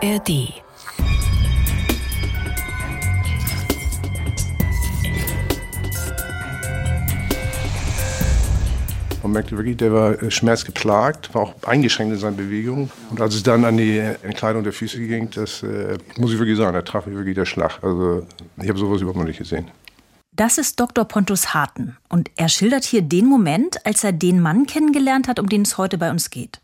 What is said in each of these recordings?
ARD. Man merkte wirklich, der war äh, schmerzgeplagt, war auch eingeschränkt in seinen Bewegungen. Und als es dann an die Entkleidung der Füße ging, das äh, muss ich wirklich sagen, da traf mich wirklich der Schlag. Also ich habe sowas überhaupt noch nicht gesehen. Das ist Dr. Pontus Harten und er schildert hier den Moment, als er den Mann kennengelernt hat, um den es heute bei uns geht.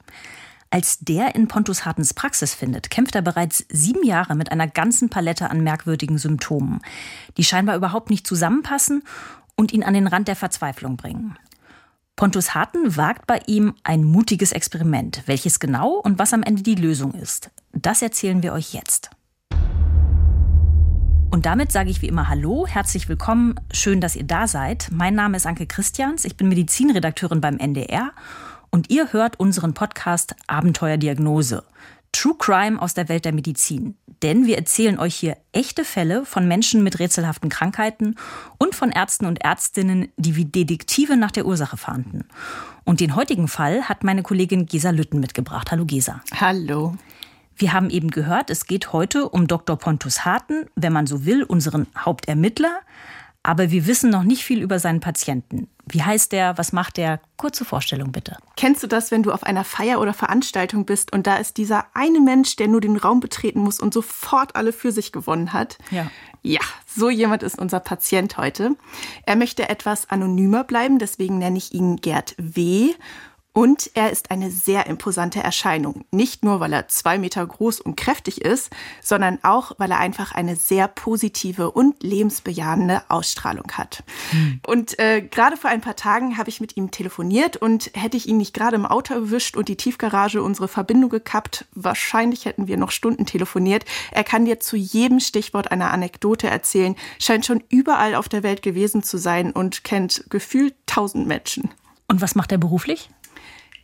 Als der in Pontus Hartens Praxis findet, kämpft er bereits sieben Jahre mit einer ganzen Palette an merkwürdigen Symptomen, die scheinbar überhaupt nicht zusammenpassen und ihn an den Rand der Verzweiflung bringen. Pontus Harten wagt bei ihm ein mutiges Experiment. Welches genau und was am Ende die Lösung ist, das erzählen wir euch jetzt. Und damit sage ich wie immer Hallo, herzlich willkommen, schön, dass ihr da seid. Mein Name ist Anke Christians, ich bin Medizinredakteurin beim NDR und ihr hört unseren Podcast Abenteuerdiagnose. True Crime aus der Welt der Medizin. Denn wir erzählen euch hier echte Fälle von Menschen mit rätselhaften Krankheiten und von Ärzten und Ärztinnen, die wie Detektive nach der Ursache fahnden. Und den heutigen Fall hat meine Kollegin Gesa Lütten mitgebracht. Hallo Gesa. Hallo. Wir haben eben gehört, es geht heute um Dr. Pontus Harten, wenn man so will, unseren Hauptermittler. Aber wir wissen noch nicht viel über seinen Patienten. Wie heißt der? Was macht der? Kurze Vorstellung bitte. Kennst du das, wenn du auf einer Feier oder Veranstaltung bist und da ist dieser eine Mensch, der nur den Raum betreten muss und sofort alle für sich gewonnen hat? Ja. Ja, so jemand ist unser Patient heute. Er möchte etwas anonymer bleiben, deswegen nenne ich ihn Gerd W. Und er ist eine sehr imposante Erscheinung. Nicht nur, weil er zwei Meter groß und kräftig ist, sondern auch, weil er einfach eine sehr positive und lebensbejahende Ausstrahlung hat. Mhm. Und äh, gerade vor ein paar Tagen habe ich mit ihm telefoniert und hätte ich ihn nicht gerade im Auto erwischt und die Tiefgarage unsere Verbindung gekappt, wahrscheinlich hätten wir noch Stunden telefoniert. Er kann dir zu jedem Stichwort eine Anekdote erzählen, scheint schon überall auf der Welt gewesen zu sein und kennt gefühlt tausend Menschen. Und was macht er beruflich?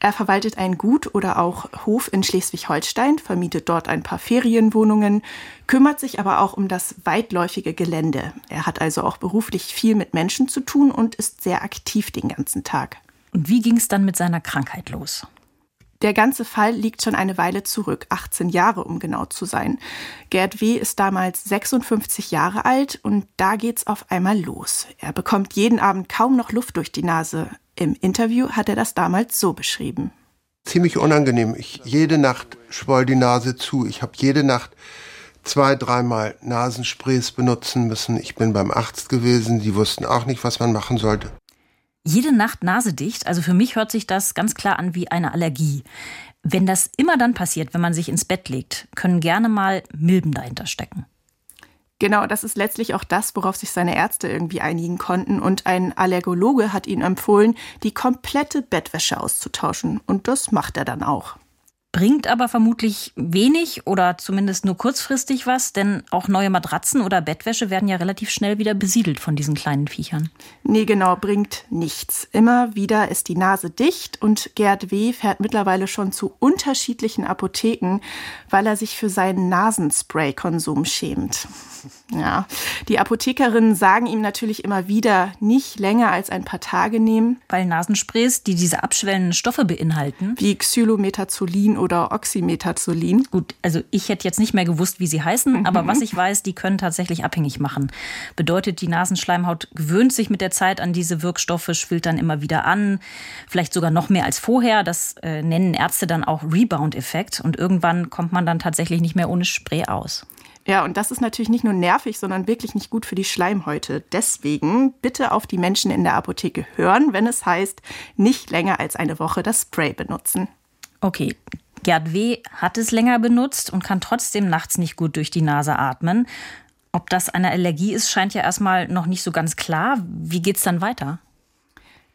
Er verwaltet ein Gut oder auch Hof in Schleswig-Holstein, vermietet dort ein paar Ferienwohnungen, kümmert sich aber auch um das weitläufige Gelände. Er hat also auch beruflich viel mit Menschen zu tun und ist sehr aktiv den ganzen Tag. Und wie ging es dann mit seiner Krankheit los? Der ganze Fall liegt schon eine Weile zurück, 18 Jahre um genau zu sein. Gerd W. ist damals 56 Jahre alt und da geht's auf einmal los. Er bekommt jeden Abend kaum noch Luft durch die Nase. Im Interview hat er das damals so beschrieben. Ziemlich unangenehm. Ich, jede Nacht schwoll die Nase zu. Ich habe jede Nacht zwei, dreimal Nasensprays benutzen müssen. Ich bin beim Arzt gewesen. Die wussten auch nicht, was man machen sollte. Jede Nacht nasedicht, also für mich hört sich das ganz klar an wie eine Allergie. Wenn das immer dann passiert, wenn man sich ins Bett legt, können gerne mal Milben dahinter stecken. Genau, das ist letztlich auch das, worauf sich seine Ärzte irgendwie einigen konnten. Und ein Allergologe hat ihnen empfohlen, die komplette Bettwäsche auszutauschen. Und das macht er dann auch bringt aber vermutlich wenig oder zumindest nur kurzfristig was, denn auch neue Matratzen oder Bettwäsche werden ja relativ schnell wieder besiedelt von diesen kleinen Viechern. Nee, genau, bringt nichts. Immer wieder ist die Nase dicht und Gerd W. fährt mittlerweile schon zu unterschiedlichen Apotheken, weil er sich für seinen Nasenspray-Konsum schämt. Ja, die Apothekerinnen sagen ihm natürlich immer wieder, nicht länger als ein paar Tage nehmen. Weil Nasensprays, die diese abschwellenden Stoffe beinhalten, wie Xylometazolin oder Oxymetazolin. Gut, also ich hätte jetzt nicht mehr gewusst, wie sie heißen, mhm. aber was ich weiß, die können tatsächlich abhängig machen. Bedeutet, die Nasenschleimhaut gewöhnt sich mit der Zeit an diese Wirkstoffe, schwillt dann immer wieder an, vielleicht sogar noch mehr als vorher. Das äh, nennen Ärzte dann auch Rebound-Effekt und irgendwann kommt man dann tatsächlich nicht mehr ohne Spray aus. Ja, und das ist natürlich nicht nur nervig, sondern wirklich nicht gut für die Schleimhäute. Deswegen bitte auf die Menschen in der Apotheke hören, wenn es heißt, nicht länger als eine Woche das Spray benutzen. Okay, Gerd W. hat es länger benutzt und kann trotzdem nachts nicht gut durch die Nase atmen. Ob das eine Allergie ist, scheint ja erstmal noch nicht so ganz klar. Wie geht's dann weiter?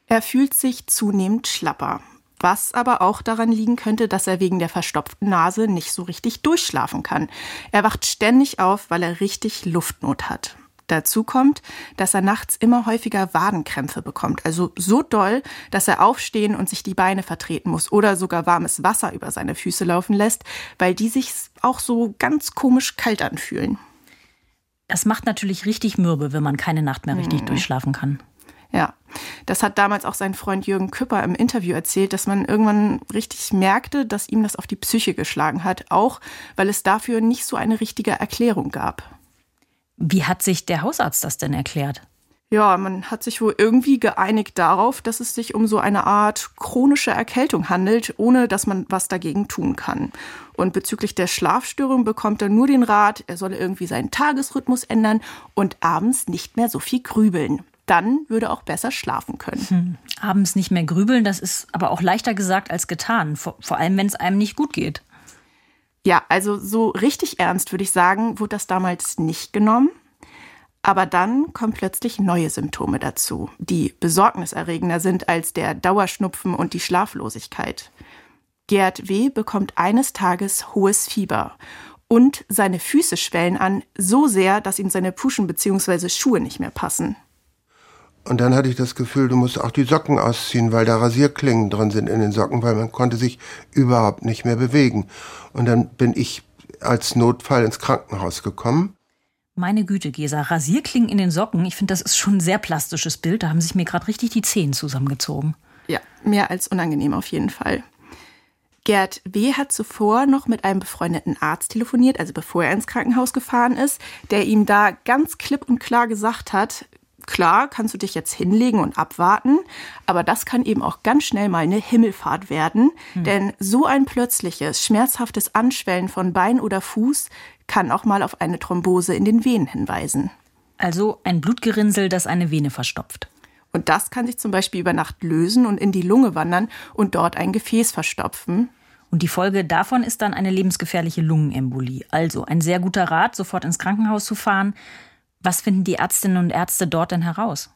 Er fühlt sich zunehmend schlapper. Was aber auch daran liegen könnte, dass er wegen der verstopften Nase nicht so richtig durchschlafen kann. Er wacht ständig auf, weil er richtig Luftnot hat. Dazu kommt, dass er nachts immer häufiger Wadenkrämpfe bekommt. Also so doll, dass er aufstehen und sich die Beine vertreten muss oder sogar warmes Wasser über seine Füße laufen lässt, weil die sich auch so ganz komisch kalt anfühlen. Das macht natürlich richtig mürbe, wenn man keine Nacht mehr richtig mhm. durchschlafen kann. Ja, das hat damals auch sein Freund Jürgen Küpper im Interview erzählt, dass man irgendwann richtig merkte, dass ihm das auf die Psyche geschlagen hat, auch weil es dafür nicht so eine richtige Erklärung gab. Wie hat sich der Hausarzt das denn erklärt? Ja, man hat sich wohl irgendwie geeinigt darauf, dass es sich um so eine Art chronische Erkältung handelt, ohne dass man was dagegen tun kann. Und bezüglich der Schlafstörung bekommt er nur den Rat, er solle irgendwie seinen Tagesrhythmus ändern und abends nicht mehr so viel grübeln dann würde auch besser schlafen können. Hm. Abends nicht mehr grübeln, das ist aber auch leichter gesagt als getan, vor, vor allem wenn es einem nicht gut geht. Ja, also so richtig ernst würde ich sagen, wurde das damals nicht genommen. Aber dann kommen plötzlich neue Symptome dazu, die besorgniserregender sind als der Dauerschnupfen und die Schlaflosigkeit. Gerd W. bekommt eines Tages hohes Fieber und seine Füße schwellen an, so sehr, dass ihm seine Puschen bzw. Schuhe nicht mehr passen. Und dann hatte ich das Gefühl, du musst auch die Socken ausziehen, weil da Rasierklingen drin sind in den Socken, weil man konnte sich überhaupt nicht mehr bewegen. Und dann bin ich als Notfall ins Krankenhaus gekommen. Meine Güte, Gesa, Rasierklingen in den Socken, ich finde, das ist schon ein sehr plastisches Bild. Da haben sich mir gerade richtig die Zehen zusammengezogen. Ja, mehr als unangenehm auf jeden Fall. Gerd W. hat zuvor noch mit einem befreundeten Arzt telefoniert, also bevor er ins Krankenhaus gefahren ist, der ihm da ganz klipp und klar gesagt hat, klar, kannst du dich jetzt hinlegen und abwarten, aber das kann eben auch ganz schnell mal eine Himmelfahrt werden, hm. denn so ein plötzliches, schmerzhaftes Anschwellen von Bein oder Fuß kann auch mal auf eine Thrombose in den Venen hinweisen. Also ein Blutgerinnsel, das eine Vene verstopft. Und das kann sich zum Beispiel über Nacht lösen und in die Lunge wandern und dort ein Gefäß verstopfen. Und die Folge davon ist dann eine lebensgefährliche Lungenembolie. Also ein sehr guter Rat, sofort ins Krankenhaus zu fahren, was finden die Ärztinnen und Ärzte dort denn heraus?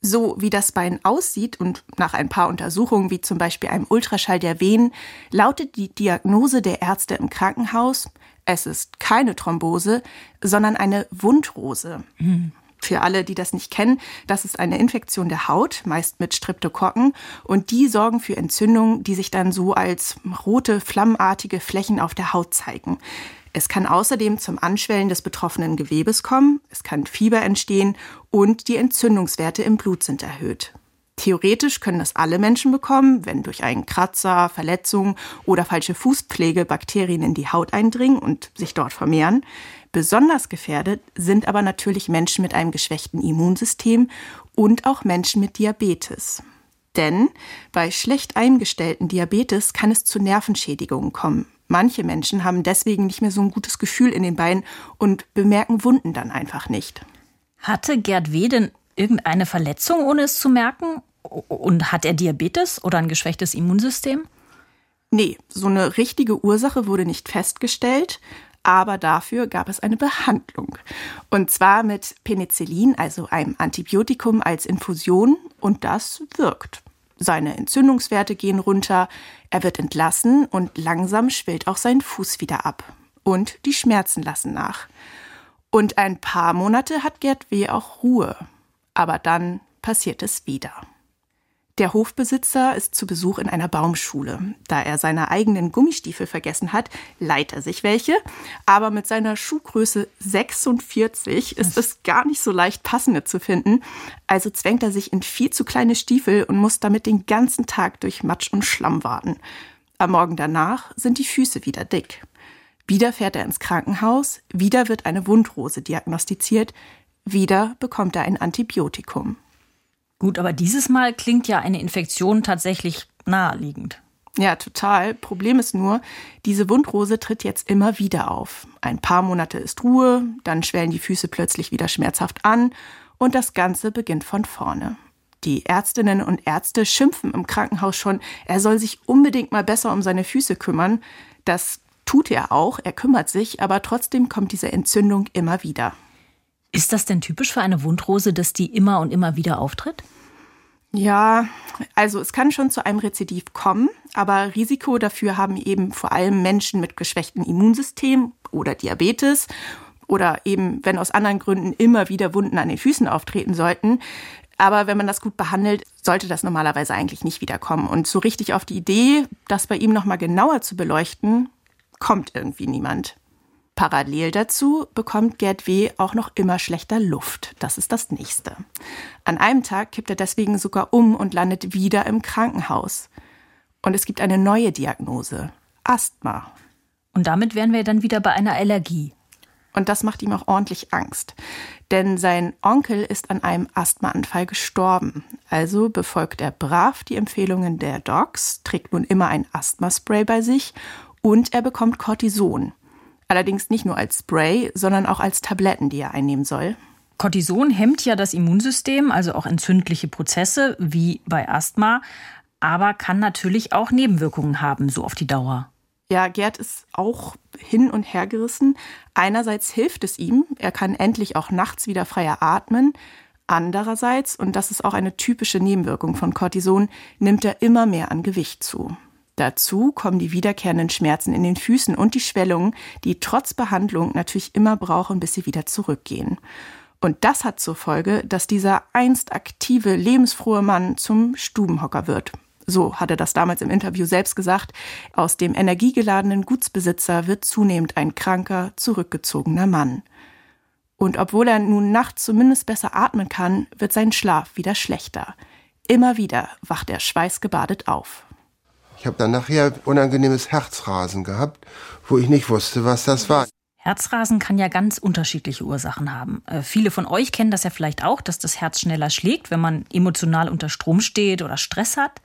So wie das Bein aussieht und nach ein paar Untersuchungen, wie zum Beispiel einem Ultraschall der Venen, lautet die Diagnose der Ärzte im Krankenhaus, es ist keine Thrombose, sondern eine Wundrose. Mhm. Für alle, die das nicht kennen, das ist eine Infektion der Haut, meist mit Streptokokken, und die sorgen für Entzündungen, die sich dann so als rote, flammenartige Flächen auf der Haut zeigen. Es kann außerdem zum Anschwellen des betroffenen Gewebes kommen, es kann Fieber entstehen und die Entzündungswerte im Blut sind erhöht. Theoretisch können das alle Menschen bekommen, wenn durch einen Kratzer, Verletzung oder falsche Fußpflege Bakterien in die Haut eindringen und sich dort vermehren. Besonders gefährdet sind aber natürlich Menschen mit einem geschwächten Immunsystem und auch Menschen mit Diabetes. Denn bei schlecht eingestellten Diabetes kann es zu Nervenschädigungen kommen. Manche Menschen haben deswegen nicht mehr so ein gutes Gefühl in den Beinen und bemerken Wunden dann einfach nicht. Hatte Gerd W. denn irgendeine Verletzung, ohne es zu merken? Und hat er Diabetes oder ein geschwächtes Immunsystem? Nee, so eine richtige Ursache wurde nicht festgestellt, aber dafür gab es eine Behandlung. Und zwar mit Penicillin, also einem Antibiotikum als Infusion, und das wirkt. Seine Entzündungswerte gehen runter, er wird entlassen und langsam schwillt auch sein Fuß wieder ab. Und die Schmerzen lassen nach. Und ein paar Monate hat Gerd W. auch Ruhe. Aber dann passiert es wieder. Der Hofbesitzer ist zu Besuch in einer Baumschule. Da er seine eigenen Gummistiefel vergessen hat, leiht er sich welche. Aber mit seiner Schuhgröße 46 ist es gar nicht so leicht, passende zu finden. Also zwängt er sich in viel zu kleine Stiefel und muss damit den ganzen Tag durch Matsch und Schlamm warten. Am Morgen danach sind die Füße wieder dick. Wieder fährt er ins Krankenhaus, wieder wird eine Wundrose diagnostiziert, wieder bekommt er ein Antibiotikum. Gut, aber dieses Mal klingt ja eine Infektion tatsächlich naheliegend. Ja, total. Problem ist nur, diese Wundrose tritt jetzt immer wieder auf. Ein paar Monate ist Ruhe, dann schwellen die Füße plötzlich wieder schmerzhaft an und das Ganze beginnt von vorne. Die Ärztinnen und Ärzte schimpfen im Krankenhaus schon, er soll sich unbedingt mal besser um seine Füße kümmern. Das tut er auch, er kümmert sich, aber trotzdem kommt diese Entzündung immer wieder. Ist das denn typisch für eine Wundrose, dass die immer und immer wieder auftritt? Ja, also es kann schon zu einem Rezidiv kommen, aber Risiko dafür haben eben vor allem Menschen mit geschwächtem Immunsystem oder Diabetes oder eben, wenn aus anderen Gründen immer wieder Wunden an den Füßen auftreten sollten. Aber wenn man das gut behandelt, sollte das normalerweise eigentlich nicht wiederkommen. Und so richtig auf die Idee, das bei ihm nochmal genauer zu beleuchten, kommt irgendwie niemand. Parallel dazu bekommt Gerd W. auch noch immer schlechter Luft. Das ist das nächste. An einem Tag kippt er deswegen sogar um und landet wieder im Krankenhaus. Und es gibt eine neue Diagnose. Asthma. Und damit wären wir dann wieder bei einer Allergie. Und das macht ihm auch ordentlich Angst. Denn sein Onkel ist an einem Asthmaanfall gestorben. Also befolgt er brav die Empfehlungen der Docs, trägt nun immer ein Asthmaspray bei sich und er bekommt Cortison. Allerdings nicht nur als Spray, sondern auch als Tabletten, die er einnehmen soll. Cortison hemmt ja das Immunsystem, also auch entzündliche Prozesse wie bei Asthma, aber kann natürlich auch Nebenwirkungen haben, so auf die Dauer. Ja, Gerd ist auch hin und her gerissen. Einerseits hilft es ihm, er kann endlich auch nachts wieder freier atmen. Andererseits, und das ist auch eine typische Nebenwirkung von Cortison, nimmt er immer mehr an Gewicht zu. Dazu kommen die wiederkehrenden Schmerzen in den Füßen und die Schwellungen, die trotz Behandlung natürlich immer brauchen, bis sie wieder zurückgehen. Und das hat zur Folge, dass dieser einst aktive, lebensfrohe Mann zum Stubenhocker wird. So hat er das damals im Interview selbst gesagt. Aus dem energiegeladenen Gutsbesitzer wird zunehmend ein kranker, zurückgezogener Mann. Und obwohl er nun nachts zumindest besser atmen kann, wird sein Schlaf wieder schlechter. Immer wieder wacht er schweißgebadet auf. Ich habe dann nachher unangenehmes Herzrasen gehabt, wo ich nicht wusste, was das war. Herzrasen kann ja ganz unterschiedliche Ursachen haben. Äh, viele von euch kennen das ja vielleicht auch, dass das Herz schneller schlägt, wenn man emotional unter Strom steht oder Stress hat.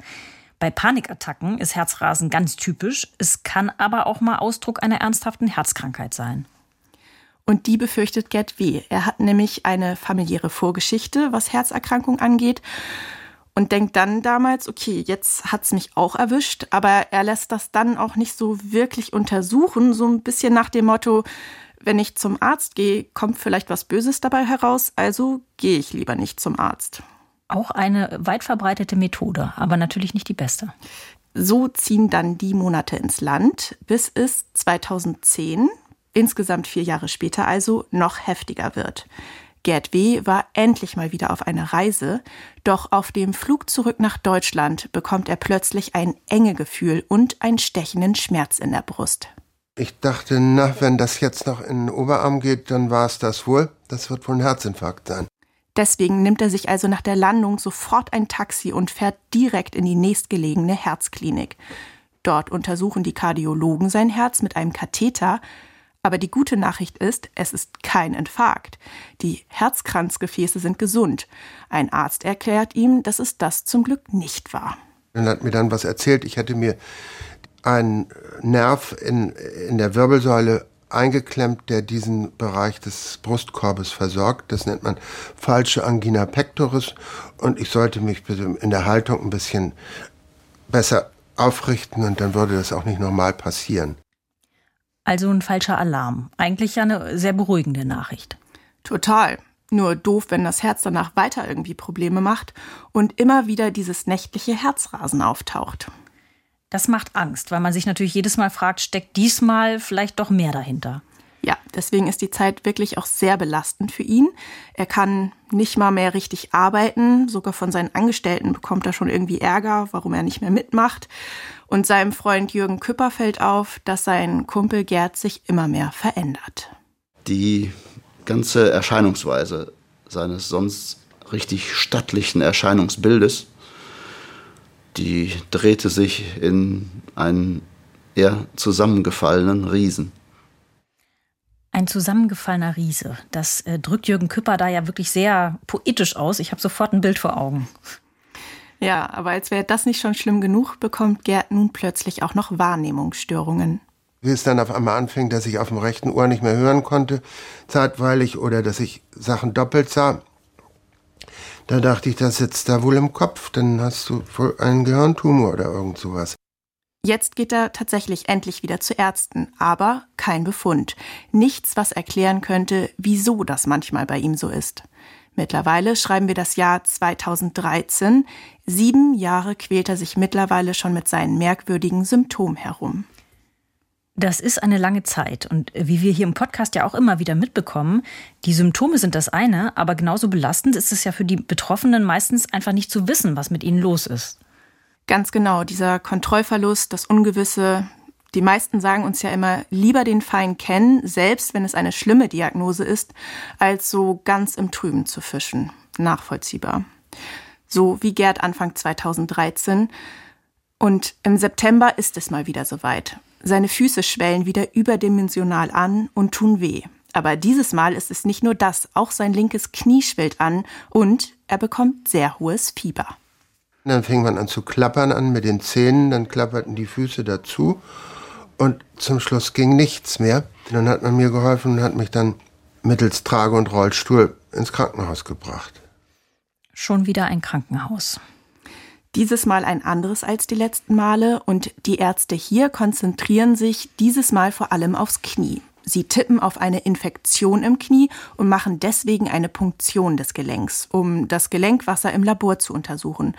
Bei Panikattacken ist Herzrasen ganz typisch. Es kann aber auch mal Ausdruck einer ernsthaften Herzkrankheit sein. Und die befürchtet Gerd W. Er hat nämlich eine familiäre Vorgeschichte, was Herzerkrankung angeht und denkt dann damals, okay, jetzt hat's mich auch erwischt, aber er lässt das dann auch nicht so wirklich untersuchen, so ein bisschen nach dem Motto, wenn ich zum Arzt gehe, kommt vielleicht was Böses dabei heraus, also gehe ich lieber nicht zum Arzt. Auch eine weit verbreitete Methode, aber natürlich nicht die beste. So ziehen dann die Monate ins Land, bis es 2010, insgesamt vier Jahre später also, noch heftiger wird. Gerd W. war endlich mal wieder auf einer Reise, doch auf dem Flug zurück nach Deutschland bekommt er plötzlich ein enge Gefühl und einen stechenden Schmerz in der Brust. Ich dachte, na, wenn das jetzt noch in den Oberarm geht, dann war es das wohl. Das wird wohl ein Herzinfarkt sein. Deswegen nimmt er sich also nach der Landung sofort ein Taxi und fährt direkt in die nächstgelegene Herzklinik. Dort untersuchen die Kardiologen sein Herz mit einem Katheter, aber die gute Nachricht ist, es ist kein Infarkt. Die Herzkranzgefäße sind gesund. Ein Arzt erklärt ihm, dass es das zum Glück nicht war. Er hat mir dann was erzählt. Ich hätte mir einen Nerv in, in der Wirbelsäule eingeklemmt, der diesen Bereich des Brustkorbes versorgt. Das nennt man falsche Angina pectoris. Und ich sollte mich in der Haltung ein bisschen besser aufrichten und dann würde das auch nicht normal passieren. Also ein falscher Alarm. Eigentlich ja eine sehr beruhigende Nachricht. Total. Nur doof, wenn das Herz danach weiter irgendwie Probleme macht und immer wieder dieses nächtliche Herzrasen auftaucht. Das macht Angst, weil man sich natürlich jedes Mal fragt, steckt diesmal vielleicht doch mehr dahinter? Ja, deswegen ist die Zeit wirklich auch sehr belastend für ihn. Er kann nicht mal mehr richtig arbeiten. Sogar von seinen Angestellten bekommt er schon irgendwie Ärger, warum er nicht mehr mitmacht. Und seinem Freund Jürgen Küpper fällt auf, dass sein Kumpel Gerd sich immer mehr verändert. Die ganze Erscheinungsweise seines sonst richtig stattlichen Erscheinungsbildes, die drehte sich in einen eher zusammengefallenen Riesen. Ein zusammengefallener Riese. Das äh, drückt Jürgen Küpper da ja wirklich sehr poetisch aus. Ich habe sofort ein Bild vor Augen. Ja, aber als wäre das nicht schon schlimm genug, bekommt Gerd nun plötzlich auch noch Wahrnehmungsstörungen. Wie es dann auf einmal anfing, dass ich auf dem rechten Ohr nicht mehr hören konnte, zeitweilig, oder dass ich Sachen doppelt sah, da dachte ich, das sitzt da wohl im Kopf, dann hast du wohl einen Gehirntumor oder irgend sowas. Jetzt geht er tatsächlich endlich wieder zu Ärzten, aber kein Befund. Nichts, was erklären könnte, wieso das manchmal bei ihm so ist. Mittlerweile schreiben wir das Jahr 2013. Sieben Jahre quält er sich mittlerweile schon mit seinen merkwürdigen Symptomen herum. Das ist eine lange Zeit und wie wir hier im Podcast ja auch immer wieder mitbekommen, die Symptome sind das eine, aber genauso belastend ist es ja für die Betroffenen meistens einfach nicht zu wissen, was mit ihnen los ist. Ganz genau, dieser Kontrollverlust, das Ungewisse, Die meisten sagen uns ja immer, lieber den Feind kennen, selbst wenn es eine schlimme Diagnose ist, als so ganz im Trüben zu fischen. Nachvollziehbar. So wie Gerd Anfang 2013. Und im September ist es mal wieder soweit. Seine Füße schwellen wieder überdimensional an und tun weh. Aber dieses Mal ist es nicht nur das, auch sein linkes Knie schwillt an und er bekommt sehr hohes Fieber. Dann fing man an zu klappern an mit den Zähnen, dann klapperten die Füße dazu und zum Schluss ging nichts mehr. Dann hat man mir geholfen und hat mich dann mittels Trage und Rollstuhl ins Krankenhaus gebracht. Schon wieder ein Krankenhaus. Dieses Mal ein anderes als die letzten Male und die Ärzte hier konzentrieren sich dieses Mal vor allem aufs Knie. Sie tippen auf eine Infektion im Knie und machen deswegen eine Punktion des Gelenks, um das Gelenkwasser im Labor zu untersuchen.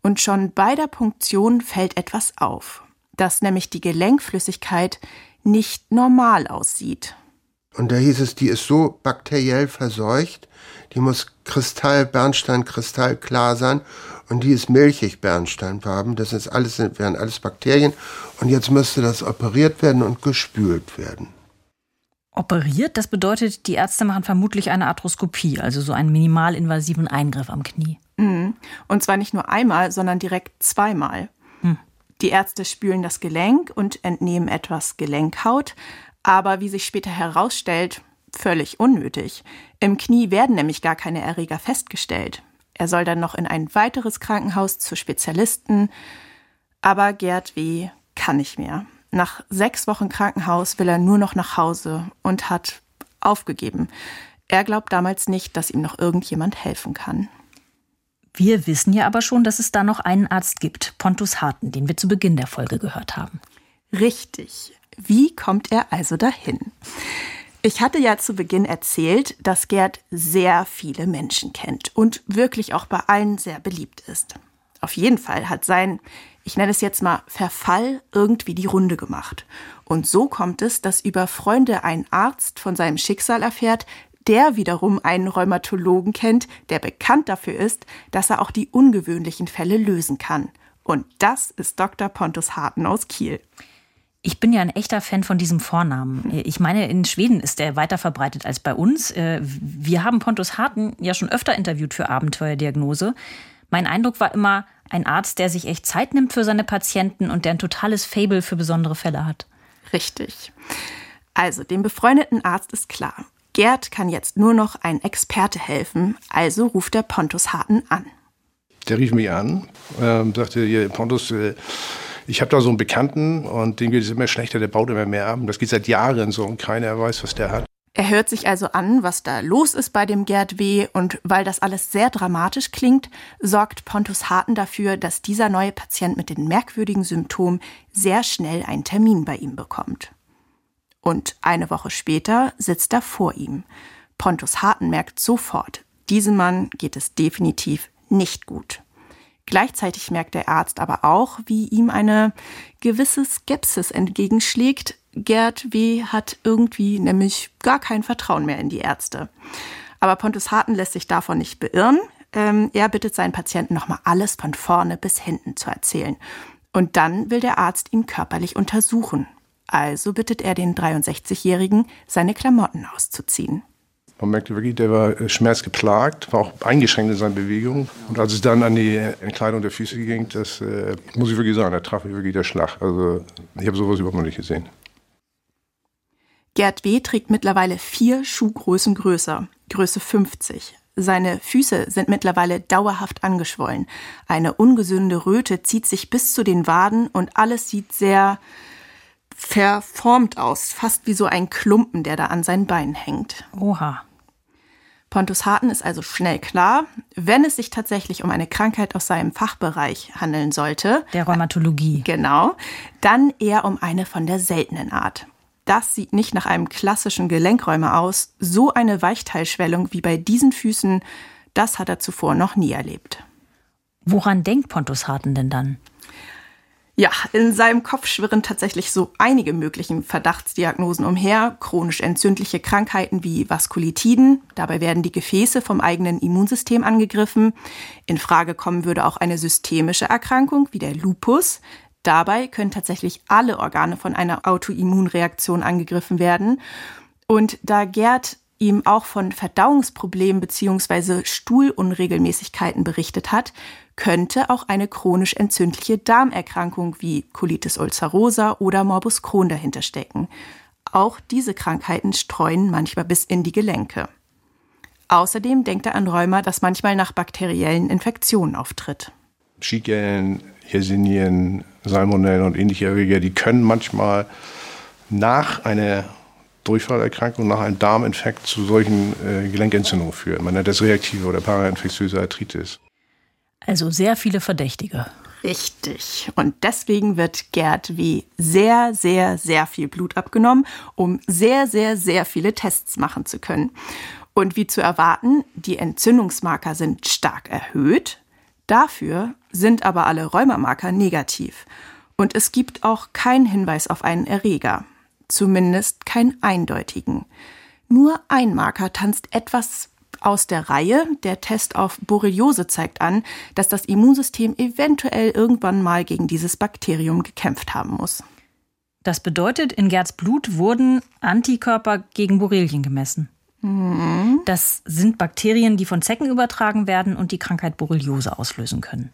Und schon bei der Punktion fällt etwas auf, dass nämlich die Gelenkflüssigkeit nicht normal aussieht. Und da hieß es, die ist so bakteriell verseucht, die muss Kristall-Bernstein kristallklar sein und die ist milchig Bernsteinfarben. Das ist alles, wären alles Bakterien. Und jetzt müsste das operiert werden und gespült werden. Operiert, das bedeutet, die Ärzte machen vermutlich eine Arthroskopie, also so einen minimalinvasiven Eingriff am Knie. Mhm. Und zwar nicht nur einmal, sondern direkt zweimal. Hm. Die Ärzte spülen das Gelenk und entnehmen etwas Gelenkhaut, aber wie sich später herausstellt, völlig unnötig. Im Knie werden nämlich gar keine Erreger festgestellt. Er soll dann noch in ein weiteres Krankenhaus zu Spezialisten. Aber Gerd W. kann nicht mehr. Nach sechs Wochen Krankenhaus will er nur noch nach Hause und hat aufgegeben. Er glaubt damals nicht, dass ihm noch irgendjemand helfen kann. Wir wissen ja aber schon, dass es da noch einen Arzt gibt, Pontus Harten, den wir zu Beginn der Folge gehört haben. Richtig. Wie kommt er also dahin? Ich hatte ja zu Beginn erzählt, dass Gerd sehr viele Menschen kennt und wirklich auch bei allen sehr beliebt ist. Auf jeden Fall hat sein ich nenne es jetzt mal Verfall, irgendwie die Runde gemacht. Und so kommt es, dass über Freunde ein Arzt von seinem Schicksal erfährt, der wiederum einen Rheumatologen kennt, der bekannt dafür ist, dass er auch die ungewöhnlichen Fälle lösen kann. Und das ist Dr. Pontus Harten aus Kiel. Ich bin ja ein echter Fan von diesem Vornamen. Ich meine, in Schweden ist er weiter verbreitet als bei uns. Äh, wir haben Pontus Harten ja schon öfter interviewt für Abenteuerdiagnose. Mein Eindruck war immer, ein Arzt, der sich echt Zeit nimmt für seine Patienten und der ein totales Fable für besondere Fälle hat. Richtig. Also, dem befreundeten Arzt ist klar. Gerd kann jetzt nur noch ein Experte helfen, also ruft er Pontus Harten an. Der rief mich an, äh, sagte, hier, Pontus, äh, ich habe da so einen Bekannten und dem geht es immer schlechter, der baut immer mehr ab. Das geht seit Jahren so und keiner weiß, was der hat. Er hört sich also an, was da los ist bei dem Gerd W. Und weil das alles sehr dramatisch klingt, sorgt Pontus Harten dafür, dass dieser neue Patient mit den merkwürdigen Symptomen sehr schnell einen Termin bei ihm bekommt. Und eine Woche später sitzt er vor ihm. Pontus Harten merkt sofort, diesem Mann geht es definitiv nicht gut. Gleichzeitig merkt der Arzt aber auch, wie ihm eine gewisse Skepsis entgegenschlägt, Gerd W. hat irgendwie nämlich gar kein Vertrauen mehr in die Ärzte. Aber Pontus Harten lässt sich davon nicht beirren. Ähm, er bittet seinen Patienten nochmal alles von vorne bis hinten zu erzählen. Und dann will der Arzt ihn körperlich untersuchen. Also bittet er den 63-Jährigen, seine Klamotten auszuziehen. Man merkte wirklich, der war äh, schmerzgeplagt, war auch eingeschränkt in seinen Bewegungen. Und als es dann an die Entkleidung der Füße ging, das äh, muss ich wirklich sagen, da traf mich wirklich der Schlag. Also ich habe sowas überhaupt noch nicht gesehen. Gerd W. trägt mittlerweile vier Schuhgrößen größer, Größe 50. Seine Füße sind mittlerweile dauerhaft angeschwollen. Eine ungesunde Röte zieht sich bis zu den Waden und alles sieht sehr verformt aus, fast wie so ein Klumpen, der da an seinen Beinen hängt. Oha. Pontus Harten ist also schnell klar, wenn es sich tatsächlich um eine Krankheit aus seinem Fachbereich handeln sollte. Der Rheumatologie. Genau. Dann eher um eine von der seltenen Art. Das sieht nicht nach einem klassischen Gelenkräumer aus. So eine Weichteilschwellung wie bei diesen Füßen, das hat er zuvor noch nie erlebt. Woran denkt Pontus Harten denn dann? Ja, in seinem Kopf schwirren tatsächlich so einige möglichen Verdachtsdiagnosen umher. Chronisch entzündliche Krankheiten wie Vaskulitiden. Dabei werden die Gefäße vom eigenen Immunsystem angegriffen. In Frage kommen würde auch eine systemische Erkrankung wie der Lupus. Dabei können tatsächlich alle Organe von einer Autoimmunreaktion angegriffen werden. Und da Gerd ihm auch von Verdauungsproblemen bzw. Stuhlunregelmäßigkeiten berichtet hat, könnte auch eine chronisch entzündliche Darmerkrankung wie Colitis ulcerosa oder Morbus Crohn dahinter stecken. Auch diese Krankheiten streuen manchmal bis in die Gelenke. Außerdem denkt er an Rheuma, das manchmal nach bakteriellen Infektionen auftritt. Shigellen, Yersinien, Salmonellen und ähnliche Erreger, die können manchmal nach einer Durchfallerkrankung, nach einem Darminfekt zu solchen äh, Gelenkentzündungen führen. Man nennt das reaktive oder parainfektiöse Arthritis. Also sehr viele Verdächtige. Richtig. Und deswegen wird Gerd W. sehr, sehr, sehr viel Blut abgenommen, um sehr, sehr, sehr viele Tests machen zu können. Und wie zu erwarten, die Entzündungsmarker sind stark erhöht. Dafür sind aber alle Rheumamarker negativ. Und es gibt auch keinen Hinweis auf einen Erreger. Zumindest keinen eindeutigen. Nur ein Marker tanzt etwas aus der Reihe. Der Test auf Borreliose zeigt an, dass das Immunsystem eventuell irgendwann mal gegen dieses Bakterium gekämpft haben muss. Das bedeutet, in Gerds Blut wurden Antikörper gegen Borrelien gemessen. Mhm. Das sind Bakterien, die von Zecken übertragen werden und die Krankheit Borreliose auslösen können.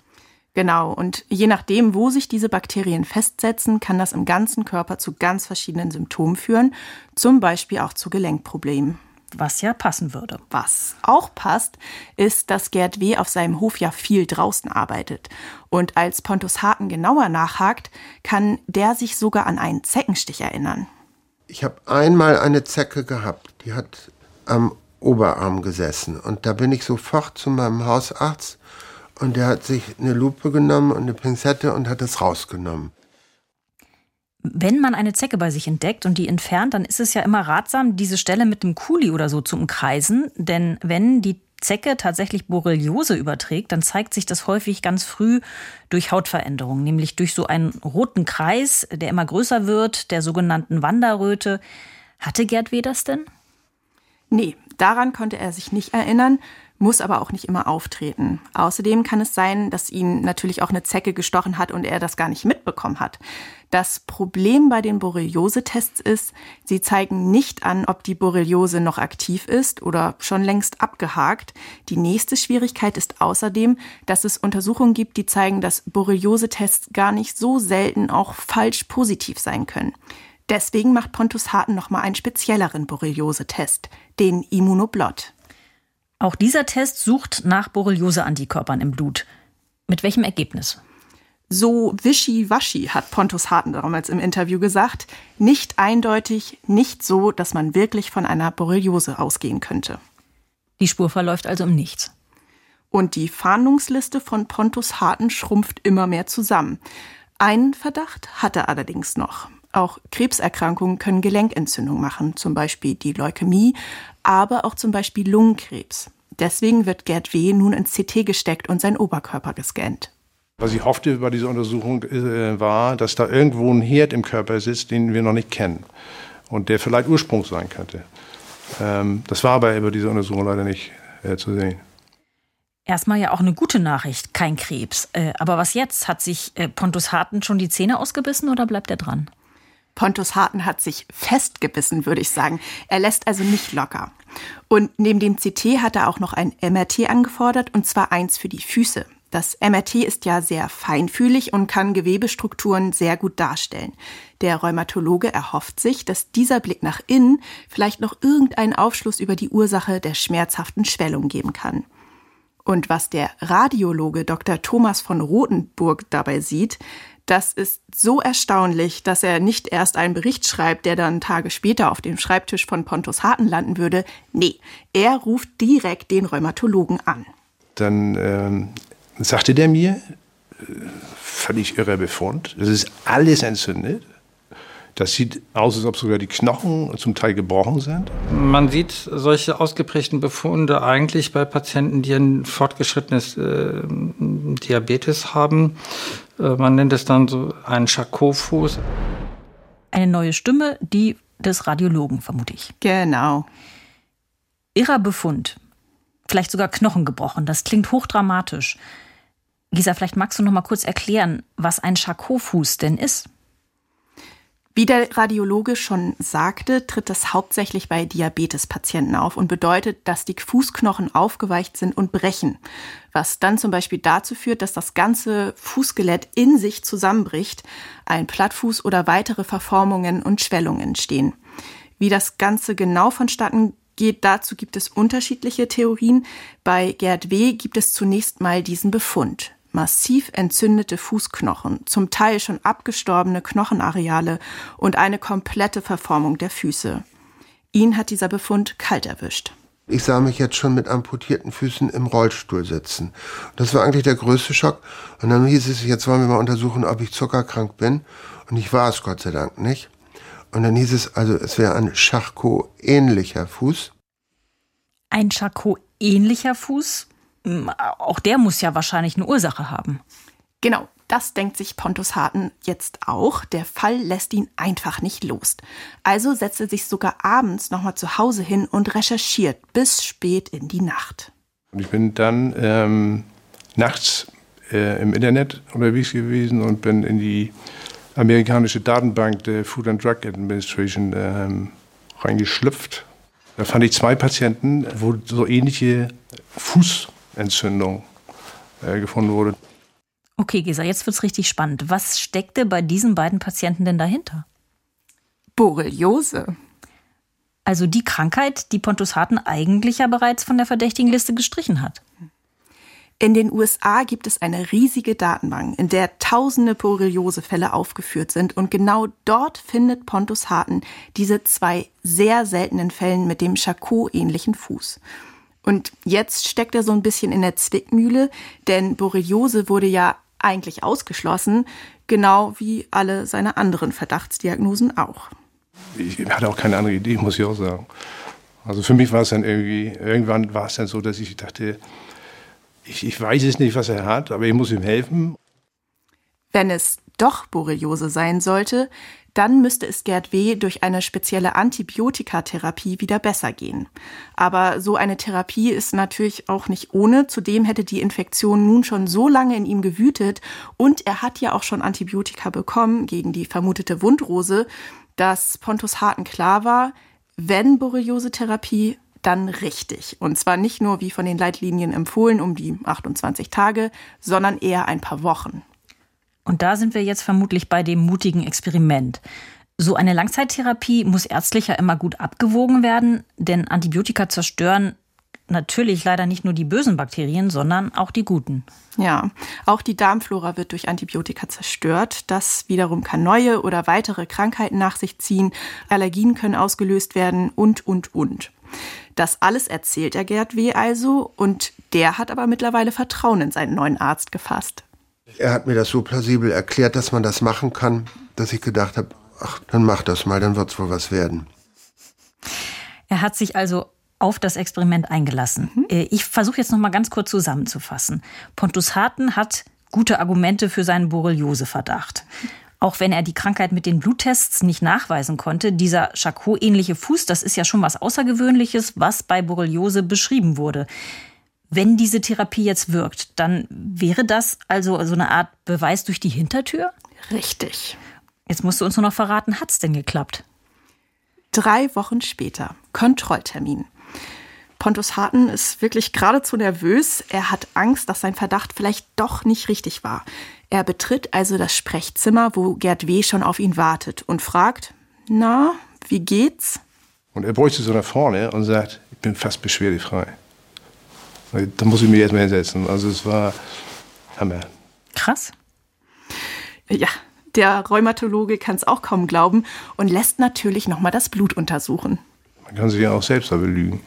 Genau, und je nachdem, wo sich diese Bakterien festsetzen, kann das im ganzen Körper zu ganz verschiedenen Symptomen führen, zum Beispiel auch zu Gelenkproblemen. Was ja passen würde. Was auch passt, ist, dass Gerd W. auf seinem Hof ja viel draußen arbeitet. Und als Pontus Harten genauer nachhakt, kann der sich sogar an einen Zeckenstich erinnern. Ich habe einmal eine Zecke gehabt, die hat am Oberarm gesessen. Und da bin ich sofort zu meinem Hausarzt und der hat sich eine Lupe genommen und eine Pinzette und hat es rausgenommen. Wenn man eine Zecke bei sich entdeckt und die entfernt, dann ist es ja immer ratsam, diese Stelle mit dem Kuli oder so zu umkreisen. Denn wenn die Zecke tatsächlich Borreliose überträgt, dann zeigt sich das häufig ganz früh durch Hautveränderungen, nämlich durch so einen roten Kreis, der immer größer wird, der sogenannten Wanderröte. Hatte Gerd W. das denn? Nee, daran konnte er sich nicht erinnern muss aber auch nicht immer auftreten. Außerdem kann es sein, dass ihn natürlich auch eine Zecke gestochen hat und er das gar nicht mitbekommen hat. Das Problem bei den Borreliose-Tests ist, sie zeigen nicht an, ob die Borreliose noch aktiv ist oder schon längst abgehakt. Die nächste Schwierigkeit ist außerdem, dass es Untersuchungen gibt, die zeigen, dass Borreliose-Tests gar nicht so selten auch falsch positiv sein können. Deswegen macht Pontus Harten nochmal einen spezielleren Borreliose-Test, den Immunoblot. Auch dieser Test sucht nach Borreliose-Antikörpern im Blut. Mit welchem Ergebnis? So wischiwaschi, hat Pontus Harten damals im Interview gesagt. Nicht eindeutig, nicht so, dass man wirklich von einer Borreliose ausgehen könnte. Die Spur verläuft also im Nichts. Und die Fahndungsliste von Pontus Harten schrumpft immer mehr zusammen. Einen Verdacht hat er allerdings noch. Auch Krebserkrankungen können Gelenkentzündung machen, zum Beispiel die Leukämie, aber auch zum Beispiel Lungenkrebs. Deswegen wird Gerd W. nun ins CT gesteckt und sein Oberkörper gescannt. Was ich hoffte bei dieser Untersuchung äh, war, dass da irgendwo ein Herd im Körper sitzt, den wir noch nicht kennen und der vielleicht Ursprung sein könnte. Ähm, das war aber über diese Untersuchung leider nicht äh, zu sehen. Erstmal ja auch eine gute Nachricht, kein Krebs. Äh, aber was jetzt? Hat sich Pontus Harten schon die Zähne ausgebissen oder bleibt er dran? Pontus Harten hat sich festgebissen, würde ich sagen. Er lässt also nicht locker. Und neben dem CT hat er auch noch ein MRT angefordert, und zwar eins für die Füße. Das MRT ist ja sehr feinfühlig und kann Gewebestrukturen sehr gut darstellen. Der Rheumatologe erhofft sich, dass dieser Blick nach innen vielleicht noch irgendeinen Aufschluss über die Ursache der schmerzhaften Schwellung geben kann. Und was der Radiologe Dr. Thomas von Rothenburg dabei sieht, das ist so erstaunlich, dass er nicht erst einen Bericht schreibt, der dann Tage später auf dem Schreibtisch von Pontus Harten landen würde. Nee, er ruft direkt den Rheumatologen an. Dann ähm, sagte der mir, äh, völlig irre Befund, das ist alles entzündet. Das sieht aus, als ob sogar die Knochen zum Teil gebrochen sind. Man sieht solche ausgeprägten Befunde eigentlich bei Patienten, die ein fortgeschrittenes äh, Diabetes haben. Äh, man nennt es dann so einen Charcot-Fuß. Eine neue Stimme, die des Radiologen, vermute ich. Genau. Irrer Befund. Vielleicht sogar Knochen gebrochen. Das klingt hochdramatisch. Gisa, vielleicht magst du noch mal kurz erklären, was ein Charcot-Fuß denn ist. Wie der Radiologe schon sagte, tritt das hauptsächlich bei Diabetespatienten auf und bedeutet, dass die Fußknochen aufgeweicht sind und brechen, was dann zum Beispiel dazu führt, dass das ganze Fußskelett in sich zusammenbricht, ein Plattfuß oder weitere Verformungen und Schwellungen entstehen. Wie das Ganze genau vonstatten geht, dazu gibt es unterschiedliche Theorien. Bei Gerd W. gibt es zunächst mal diesen Befund massiv entzündete Fußknochen, zum Teil schon abgestorbene Knochenareale und eine komplette Verformung der Füße. Ihn hat dieser Befund kalt erwischt. Ich sah mich jetzt schon mit amputierten Füßen im Rollstuhl sitzen. Das war eigentlich der größte Schock. Und dann hieß es, jetzt wollen wir mal untersuchen, ob ich zuckerkrank bin. Und ich war es Gott sei Dank nicht. Und dann hieß es, also es wäre ein Charcot-ähnlicher Fuß. Ein Charcot-ähnlicher Fuß? Auch der muss ja wahrscheinlich eine Ursache haben. Genau, das denkt sich Pontus Harten jetzt auch. Der Fall lässt ihn einfach nicht los. Also setzt er sich sogar abends nochmal zu Hause hin und recherchiert bis spät in die Nacht. Und ich bin dann ähm, nachts äh, im Internet unterwegs gewesen und bin in die amerikanische Datenbank der Food and Drug Administration ähm, reingeschlüpft. Da fand ich zwei Patienten, wo so ähnliche Fuß Entzündung äh, gefunden wurde. Okay, Gesa, jetzt wird es richtig spannend. Was steckte bei diesen beiden Patienten denn dahinter? Borreliose. Also die Krankheit, die Pontus Harten eigentlich ja bereits von der verdächtigen Liste gestrichen hat. In den USA gibt es eine riesige Datenbank, in der tausende Borreliosefälle aufgeführt sind und genau dort findet Pontus Harten diese zwei sehr seltenen Fällen mit dem Charcot-ähnlichen Fuß. Und jetzt steckt er so ein bisschen in der Zwickmühle, denn Borreliose wurde ja eigentlich ausgeschlossen, genau wie alle seine anderen Verdachtsdiagnosen auch. Ich hatte auch keine andere Idee, muss ich auch sagen. Also für mich war es dann irgendwie, irgendwann war es dann so, dass ich dachte, ich, ich weiß es nicht, was er hat, aber ich muss ihm helfen. Wenn es doch Borreliose sein sollte, dann müsste es Gerd W. durch eine spezielle Antibiotikatherapie wieder besser gehen. Aber so eine Therapie ist natürlich auch nicht ohne. Zudem hätte die Infektion nun schon so lange in ihm gewütet und er hat ja auch schon Antibiotika bekommen gegen die vermutete Wundrose, dass Pontus Harten klar war, wenn Borreliose-Therapie, dann richtig. Und zwar nicht nur wie von den Leitlinien empfohlen um die 28 Tage, sondern eher ein paar Wochen. Und da sind wir jetzt vermutlich bei dem mutigen Experiment. So eine Langzeittherapie muss ärztlich ja immer gut abgewogen werden, denn Antibiotika zerstören natürlich leider nicht nur die bösen Bakterien, sondern auch die guten. Ja, auch die Darmflora wird durch Antibiotika zerstört. Das wiederum kann neue oder weitere Krankheiten nach sich ziehen. Allergien können ausgelöst werden und, und, und. Das alles erzählt er Gerd W. also und der hat aber mittlerweile Vertrauen in seinen neuen Arzt gefasst. Er hat mir das so plausibel erklärt, dass man das machen kann, dass ich gedacht habe, ach, dann mach das mal, dann wird's wohl was werden. Er hat sich also auf das Experiment eingelassen. Mhm. Äh, ich versuche jetzt noch mal ganz kurz zusammenzufassen. Pontus Harten hat gute Argumente für seinen Borreliose-Verdacht. Auch wenn er die Krankheit mit den Bluttests nicht nachweisen konnte, dieser Charcot-ähnliche Fuß, das ist ja schon was Außergewöhnliches, was bei Borreliose beschrieben wurde. Wenn diese Therapie jetzt wirkt, dann wäre das also so eine Art Beweis durch die Hintertür? Richtig. Jetzt musst du uns nur noch verraten, hat es denn geklappt? Drei Wochen später, Kontrolltermin. Pontus Harten ist wirklich geradezu nervös. Er hat Angst, dass sein Verdacht vielleicht doch nicht richtig war. Er betritt also das Sprechzimmer, wo Gerd W. schon auf ihn wartet und fragt, na, wie geht's? Und er bräuchte so nach vorne und sagt, ich bin fast beschwerdefrei. Da muss ich mich erstmal hinsetzen. Also es war Hammer. Krass. Ja, der Rheumatologe kann es auch kaum glauben und lässt natürlich nochmal das Blut untersuchen. Man kann sich ja auch selbst da belügen.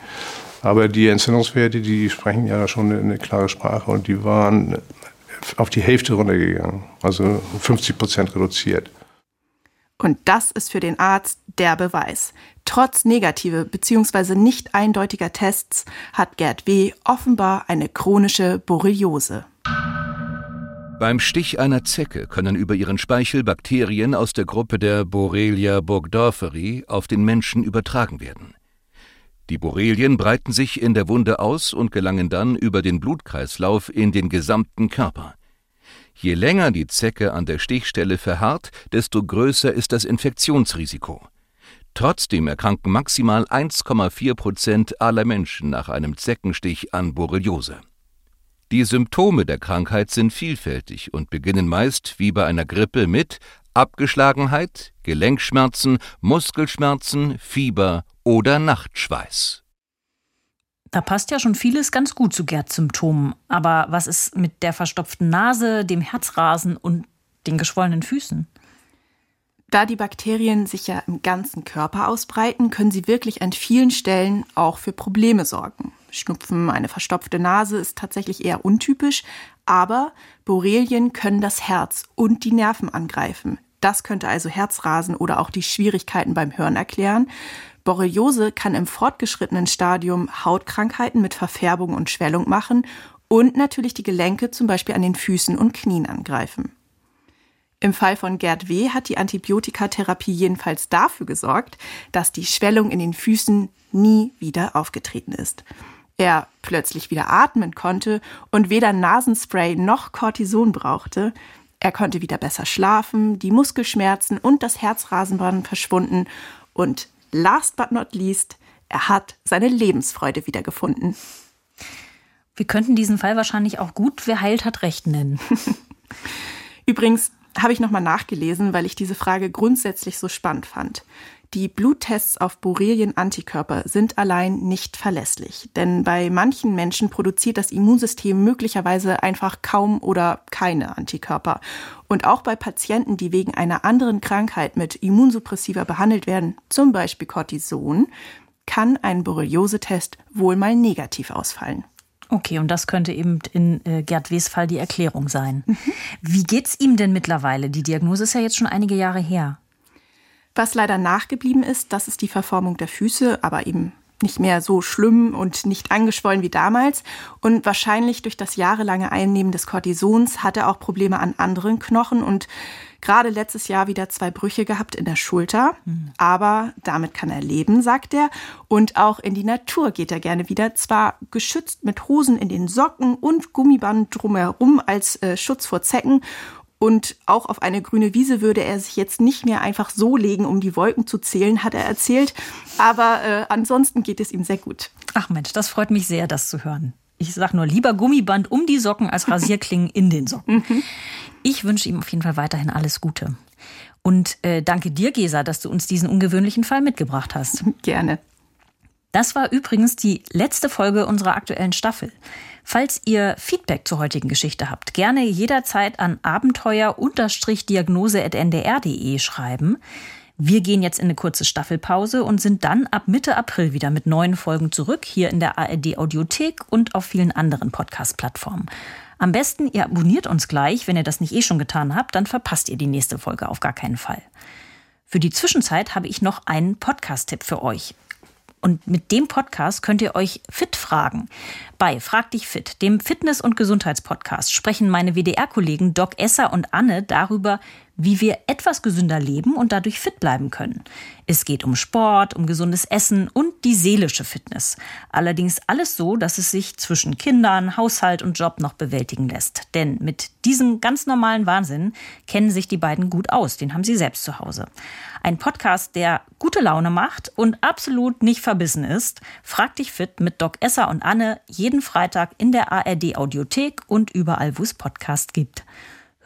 Aber die Entzündungswerte, die sprechen ja schon eine, eine klare Sprache und die waren auf die Hälfte runtergegangen. Also 50 Prozent reduziert. Und das ist für den Arzt der Beweis. Trotz negative bzw. nicht eindeutiger Tests hat Gerd W. offenbar eine chronische Borreliose. Beim Stich einer Zecke können über ihren Speichel Bakterien aus der Gruppe der Borrelia burgdorferi auf den Menschen übertragen werden. Die Borrelien breiten sich in der Wunde aus und gelangen dann über den Blutkreislauf in den gesamten Körper. Je länger die Zecke an der Stichstelle verharrt, desto größer ist das Infektionsrisiko. Trotzdem erkranken maximal 1,4 Prozent aller Menschen nach einem Zeckenstich an Borreliose. Die Symptome der Krankheit sind vielfältig und beginnen meist wie bei einer Grippe mit Abgeschlagenheit, Gelenkschmerzen, Muskelschmerzen, Fieber oder Nachtschweiß. Da passt ja schon vieles ganz gut zu Gerds Symptomen. Aber was ist mit der verstopften Nase, dem Herzrasen und den geschwollenen Füßen? Da die Bakterien sich ja im ganzen Körper ausbreiten, können sie wirklich an vielen Stellen auch für Probleme sorgen. Schnupfen, eine verstopfte Nase ist tatsächlich eher untypisch, aber Borrelien können das Herz und die Nerven angreifen. Das könnte also Herzrasen oder auch die Schwierigkeiten beim Hören erklären. Borreliose kann im fortgeschrittenen Stadium Hautkrankheiten mit Verfärbung und Schwellung machen und natürlich die Gelenke zum Beispiel an den Füßen und Knien angreifen. Im Fall von Gerd W. hat die Antibiotikatherapie jedenfalls dafür gesorgt, dass die Schwellung in den Füßen nie wieder aufgetreten ist. Er plötzlich wieder atmen konnte und weder Nasenspray noch Cortison brauchte. Er konnte wieder besser schlafen, die Muskelschmerzen und das Herzrasen waren verschwunden und last but not least, er hat seine Lebensfreude wiedergefunden. Wir könnten diesen Fall wahrscheinlich auch gut Wer heilt hat Recht nennen. Übrigens habe ich nochmal nachgelesen, weil ich diese Frage grundsätzlich so spannend fand. Die Bluttests auf Borrelien-Antikörper sind allein nicht verlässlich, denn bei manchen Menschen produziert das Immunsystem möglicherweise einfach kaum oder keine Antikörper. Und auch bei Patienten, die wegen einer anderen Krankheit mit Immunsuppressiva behandelt werden, zum Beispiel Cortison, kann ein Borreliose-Test wohl mal negativ ausfallen. Okay, und das könnte eben in äh, Gerd W.s Fall die Erklärung sein. Mhm. Wie geht's ihm denn mittlerweile? Die Diagnose ist ja jetzt schon einige Jahre her. Was leider nachgeblieben ist, das ist die Verformung der Füße, aber eben nicht mehr so schlimm und nicht angeschwollen wie damals. Und wahrscheinlich durch das jahrelange Einnehmen des Cortisons hat er auch Probleme an anderen Knochen und gerade letztes Jahr wieder zwei Brüche gehabt in der Schulter. Mhm. Aber damit kann er leben, sagt er. Und auch in die Natur geht er gerne wieder. Zwar geschützt mit Hosen in den Socken und Gummiband drumherum als äh, Schutz vor Zecken. Und auch auf eine grüne Wiese würde er sich jetzt nicht mehr einfach so legen, um die Wolken zu zählen, hat er erzählt. Aber äh, ansonsten geht es ihm sehr gut. Ach Mensch, das freut mich sehr, das zu hören. Ich sage nur lieber Gummiband um die Socken als Rasierklingen in den Socken. Mhm. Ich wünsche ihm auf jeden Fall weiterhin alles Gute. Und äh, danke dir, Gesa, dass du uns diesen ungewöhnlichen Fall mitgebracht hast. Gerne. Das war übrigens die letzte Folge unserer aktuellen Staffel. Falls ihr Feedback zur heutigen Geschichte habt, gerne jederzeit an abenteuer-diagnose.ndr.de schreiben. Wir gehen jetzt in eine kurze Staffelpause und sind dann ab Mitte April wieder mit neuen Folgen zurück, hier in der ARD Audiothek und auf vielen anderen Podcast-Plattformen. Am besten, ihr abonniert uns gleich, wenn ihr das nicht eh schon getan habt, dann verpasst ihr die nächste Folge auf gar keinen Fall. Für die Zwischenzeit habe ich noch einen Podcast-Tipp für euch. Und mit dem Podcast könnt ihr euch fit fragen. Bei Frag dich fit, dem Fitness- und Gesundheitspodcast, sprechen meine WDR-Kollegen Doc Esser und Anne darüber, wie wir etwas gesünder leben und dadurch fit bleiben können. Es geht um Sport, um gesundes Essen und die seelische Fitness. Allerdings alles so, dass es sich zwischen Kindern, Haushalt und Job noch bewältigen lässt. Denn mit diesem ganz normalen Wahnsinn kennen sich die beiden gut aus. Den haben sie selbst zu Hause. Ein Podcast, der gute Laune macht und absolut nicht verbissen ist. Frag dich fit mit Doc Esser und Anne jeden Freitag in der ARD Audiothek und überall, wo es Podcast gibt.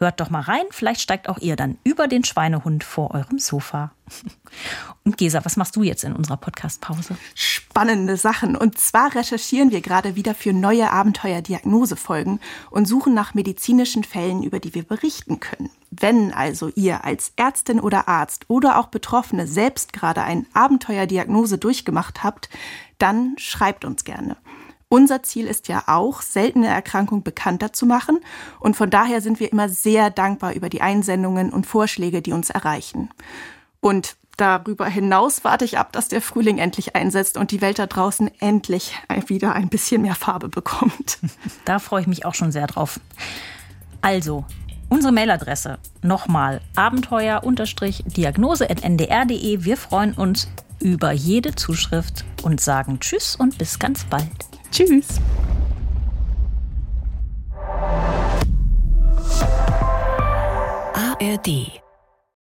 Hört doch mal rein, vielleicht steigt auch ihr dann über den Schweinehund vor eurem Sofa. Und Gesa, was machst du jetzt in unserer Podcastpause? Spannende Sachen. Und zwar recherchieren wir gerade wieder für neue Abenteuer-Diagnosefolgen und suchen nach medizinischen Fällen, über die wir berichten können. Wenn also ihr als Ärztin oder Arzt oder auch Betroffene selbst gerade ein Abenteuer-Diagnose durchgemacht habt, dann schreibt uns gerne. Unser Ziel ist ja auch, seltene Erkrankungen bekannter zu machen. Und von daher sind wir immer sehr dankbar über die Einsendungen und Vorschläge, die uns erreichen. Und darüber hinaus warte ich ab, dass der Frühling endlich einsetzt und die Welt da draußen endlich wieder ein bisschen mehr Farbe bekommt. Da freue ich mich auch schon sehr drauf. Also, unsere Mailadresse nochmal abenteuer-diagnose.ndr.de. Wir freuen uns über jede Zuschrift und sagen Tschüss und bis ganz bald. Tschüss. ARD